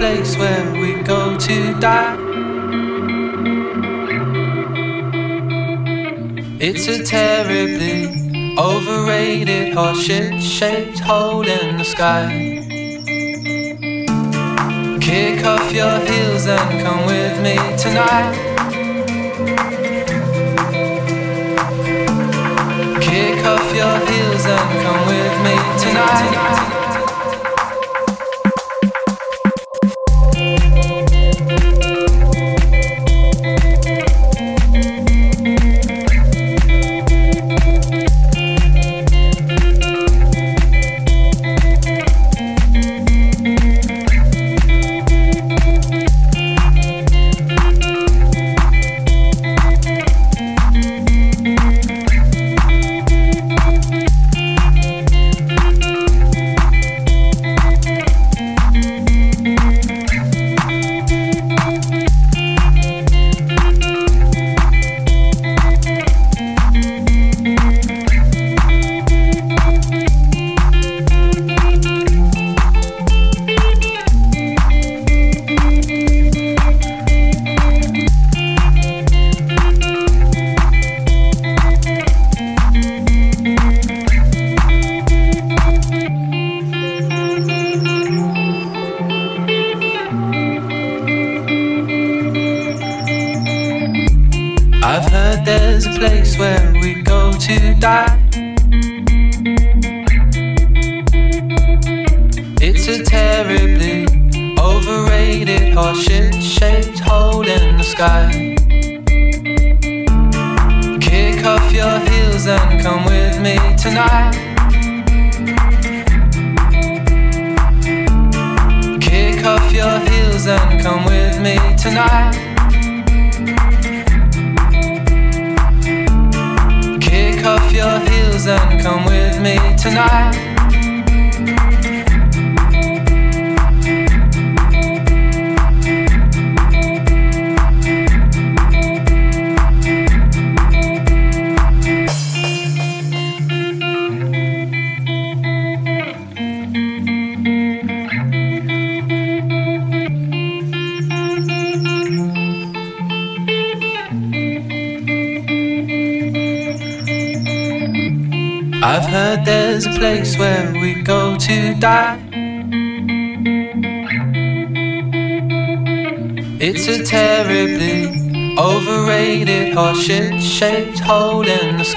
Place where we go to die. It's a terribly overrated horseshit shaped hole in the sky. Kick off your heels and come with me tonight. Kick off your heels and come with me tonight.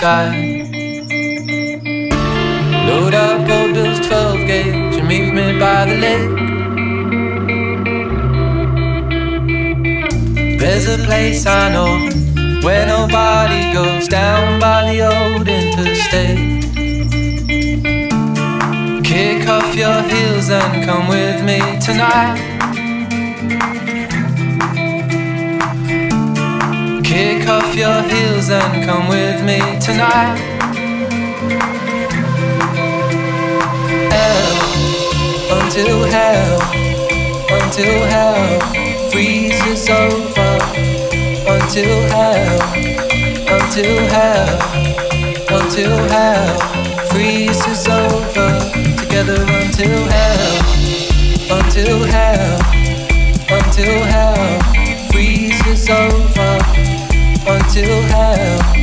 Sky. Load up old Bill's 12 gauge and meet me by the lake. There's a place I know where nobody goes down by the old interstate. Kick off your heels and come with me tonight. Come with me tonight. Hell, until hell, until hell freezes over. Until hell, until hell, until hell freezes over. Together until hell, until hell, until hell freezes over until hell,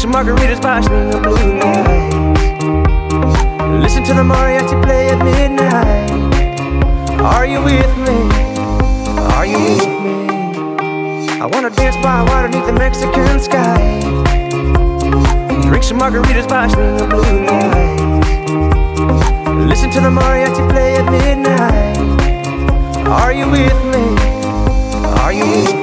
Some margaritas by swinging blue lights. Listen to the mariachi play at midnight. Are you with me? Are you with me? I wanna dance by water beneath the Mexican sky. Drink some margaritas by swinging blue lights. Listen to the mariachi play at midnight. Are you with me? Are you with me?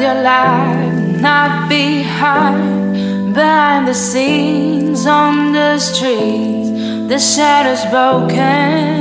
Your life, not behind. Behind the scenes on the streets, the shadows broken.